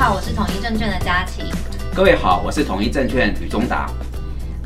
好，我是统一证券的佳琪。各位好，我是统一证券吕中达。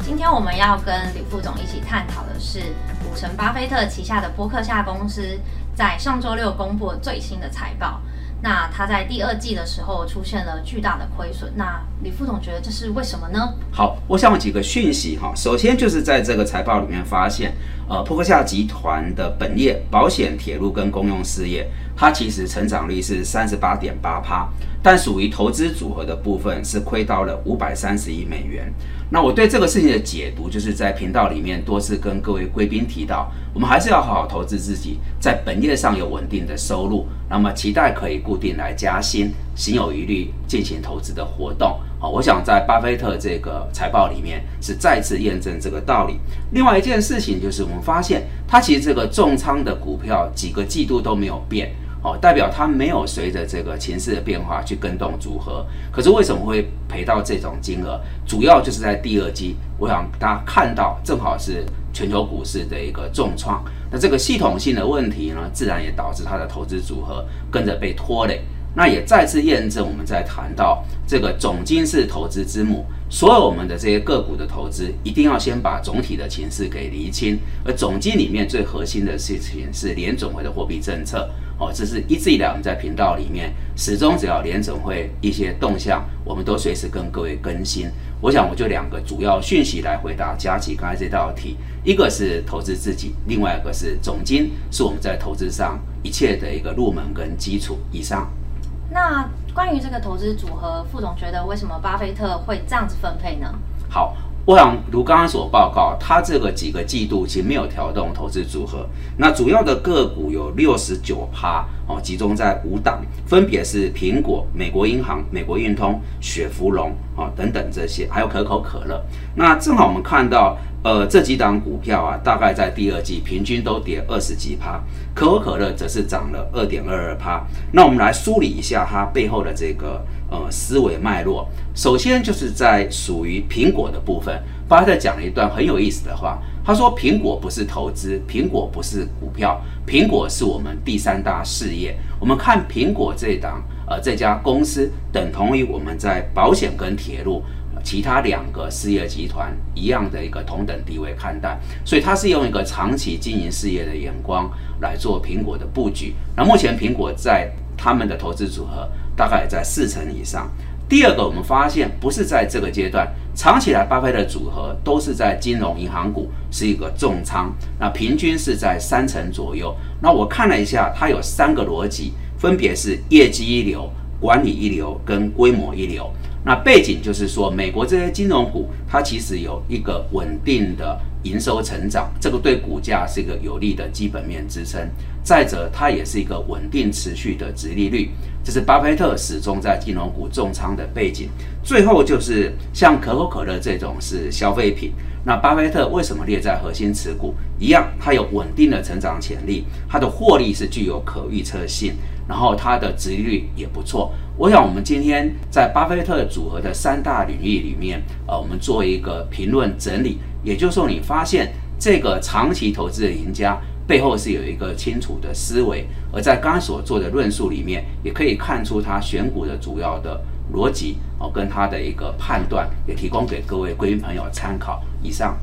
今天我们要跟吕副总一起探讨的是股神巴菲特旗下的波克夏公司在上周六公布了最新的财报。那他在第二季的时候出现了巨大的亏损。那李副总觉得这是为什么呢？好，我想有几个讯息哈。首先就是在这个财报里面发现，呃，波克夏集团的本业保险、铁路跟公用事业，它其实成长率是三十八点八趴，但属于投资组合的部分是亏到了五百三十亿美元。那我对这个事情的解读，就是在频道里面多次跟各位贵宾提到，我们还是要好好投资自己，在本业上有稳定的收入，那么期待可以固定来加薪，心有余力进行投资的活动。好，我想在巴菲特这个财报里面是再次验证这个道理。另外一件事情就是，我们发现他其实这个重仓的股票几个季度都没有变。哦，代表它没有随着这个情势的变化去跟动组合，可是为什么会赔到这种金额？主要就是在第二季，我想大家看到正好是全球股市的一个重创，那这个系统性的问题呢，自然也导致他的投资组合跟着被拖累。那也再次验证我们在谈到这个总金是投资之母，所有我们的这些个股的投资，一定要先把总体的情势给厘清，而总金里面最核心的事情是联总会的货币政策。哦，这是一直以来我们在频道里面始终只要联总会一些动向，我们都随时跟各位更新。我想我就两个主要讯息来回答佳琪刚才这道题，一个是投资自己，另外一个是总金是我们在投资上一切的一个入门跟基础。以上。那关于这个投资组合，副总觉得为什么巴菲特会这样子分配呢？好。我想如刚刚所报告，它这个几个季度其实没有调动投资组合。那主要的个股有六十九趴哦，集中在五档，分别是苹果、美国银行、美国运通、雪佛龙啊等等这些，还有可口可乐。那正好我们看到，呃，这几档股票啊，大概在第二季平均都跌二十几趴，可口可乐则是涨了二点二二趴。那我们来梳理一下它背后的这个。呃，思维脉络，首先就是在属于苹果的部分，巴菲特讲了一段很有意思的话。他说：“苹果不是投资，苹果不是股票，苹果是我们第三大事业。我们看苹果这档，呃，这家公司等同于我们在保险跟铁路其他两个事业集团一样的一个同等地位看待。所以，他是用一个长期经营事业的眼光来做苹果的布局。那目前苹果在他们的投资组合。”大概在四成以上。第二个，我们发现不是在这个阶段，长期来巴菲特组合都是在金融银行股是一个重仓，那平均是在三成左右。那我看了一下，它有三个逻辑，分别是业绩一流、管理一流跟规模一流。那背景就是说，美国这些金融股它其实有一个稳定的。营收成长，这个对股价是一个有利的基本面支撑。再者，它也是一个稳定持续的值利率，这是巴菲特始终在金融股重仓的背景。最后就是像可口可乐这种是消费品，那巴菲特为什么列在核心持股？一样，它有稳定的成长潜力，它的获利是具有可预测性，然后它的值利率也不错。我想，我们今天在巴菲特组合的三大领域里面，呃，我们做一个评论整理。也就是说，你发现这个长期投资的赢家背后是有一个清楚的思维，而在刚刚所做的论述里面，也可以看出他选股的主要的逻辑哦，跟他的一个判断，也提供给各位贵宾朋友参考。以上。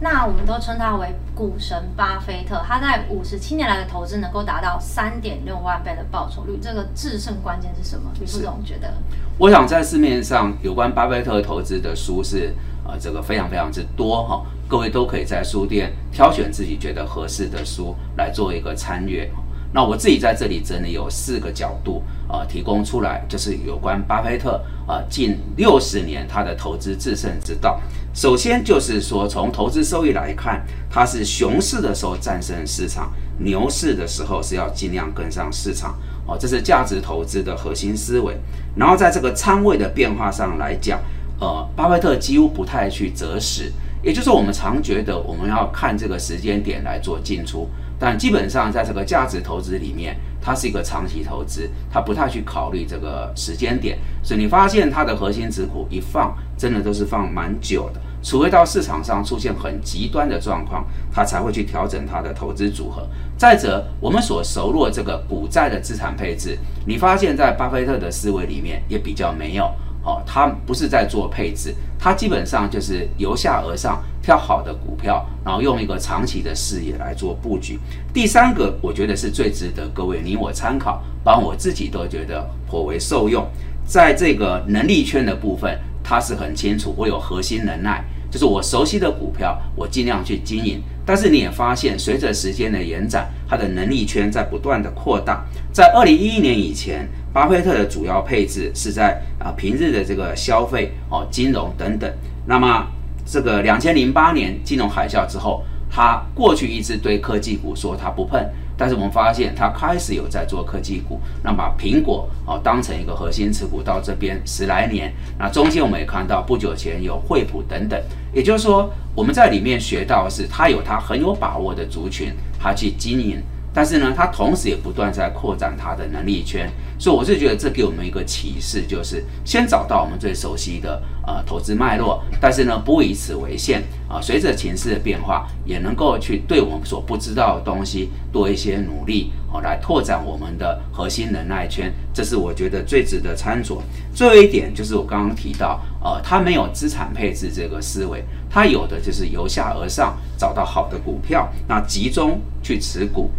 那我们都称他为股神巴菲特，他在五十七年来的投资能够达到三点六万倍的报酬率，这个制胜关键是什么？李副总觉得？我想在市面上有关巴菲特投资的书是。啊，这个非常非常之多哈，各位都可以在书店挑选自己觉得合适的书来做一个参阅。那我自己在这里整理有四个角度啊，提供出来，就是有关巴菲特啊近六十年他的投资制胜之道。首先就是说，从投资收益来看，它是熊市的时候战胜市场，牛市的时候是要尽量跟上市场哦，这是价值投资的核心思维。然后在这个仓位的变化上来讲。呃，巴菲特几乎不太去择时，也就是我们常觉得我们要看这个时间点来做进出，但基本上在这个价值投资里面，它是一个长期投资，它不太去考虑这个时间点，所以你发现它的核心持股一放，真的都是放蛮久的。除非到市场上出现很极端的状况，他才会去调整他的投资组合。再者，我们所熟络这个股债的资产配置，你发现在巴菲特的思维里面也比较没有。哦，他不是在做配置，他基本上就是由下而上挑好的股票，然后用一个长期的视野来做布局。第三个，我觉得是最值得各位你我参考，帮我自己都觉得颇为受用。在这个能力圈的部分，他是很清楚，我有核心能耐，就是我熟悉的股票，我尽量去经营。但是你也发现，随着时间的延展，他的能力圈在不断的扩大。在二零一一年以前。巴菲特的主要配置是在啊平日的这个消费哦金融等等。那么这个两千零八年金融海啸之后，他过去一直对科技股说他不碰，但是我们发现他开始有在做科技股，那把苹果哦当成一个核心持股到这边十来年。那中间我们也看到不久前有惠普等等，也就是说我们在里面学到是他有他很有把握的族群，他去经营。但是呢，他同时也不断在扩展他的能力圈，所以我是觉得这给我们一个启示，就是先找到我们最熟悉的呃投资脉络，但是呢不以此为限啊，随着情势的变化，也能够去对我们所不知道的东西多一些努力哦，来拓展我们的核心能耐圈，这是我觉得最值得参酌。最后一点就是我刚刚提到，呃，他没有资产配置这个思维，他有的就是由下而上找到好的股票，那集中去持股。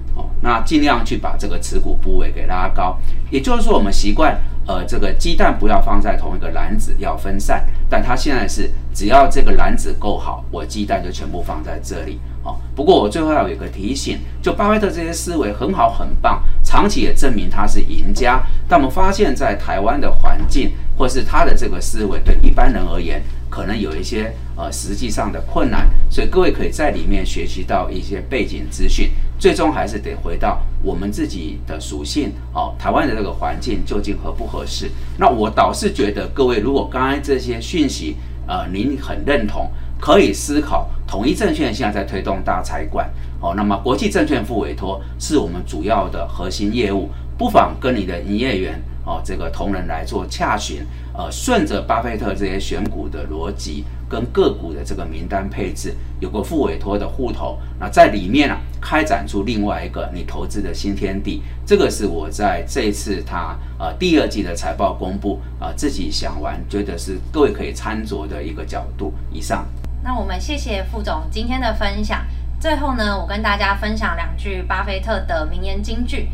那尽量去把这个持股部位给拉高，也就是说，我们习惯，呃，这个鸡蛋不要放在同一个篮子，要分散。但它现在是，只要这个篮子够好，我鸡蛋就全部放在这里。哦，不过我最后要有一个提醒，就巴菲特这些思维很好很棒，长期也证明他是赢家。但我们发现，在台湾的环境，或是他的这个思维，对一般人而言，可能有一些呃实际上的困难。所以各位可以在里面学习到一些背景资讯。最终还是得回到我们自己的属性哦，台湾的这个环境究竟合不合适？那我倒是觉得，各位如果刚才这些讯息，呃，您很认同，可以思考统一证券现在在推动大财管哦，那么国际证券付委托是我们主要的核心业务，不妨跟你的营业员哦，这个同仁来做洽询，呃，顺着巴菲特这些选股的逻辑。跟个股的这个名单配置有个副委托的户头，那在里面呢开展出另外一个你投资的新天地。这个是我在这一次他呃第二季的财报公布啊自己想完，觉得是各位可以参酌的一个角度。以上，那我们谢谢副总今天的分享。最后呢，我跟大家分享两句巴菲特的名言金句。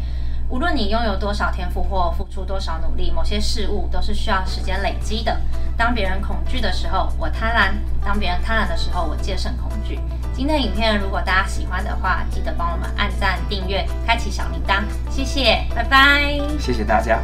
无论你拥有多少天赋或付出多少努力，某些事物都是需要时间累积的。当别人恐惧的时候，我贪婪；当别人贪婪的时候，我戒慎恐惧。今天的影片如果大家喜欢的话，记得帮我们按赞、订阅、开启小铃铛，谢谢，拜拜，谢谢大家。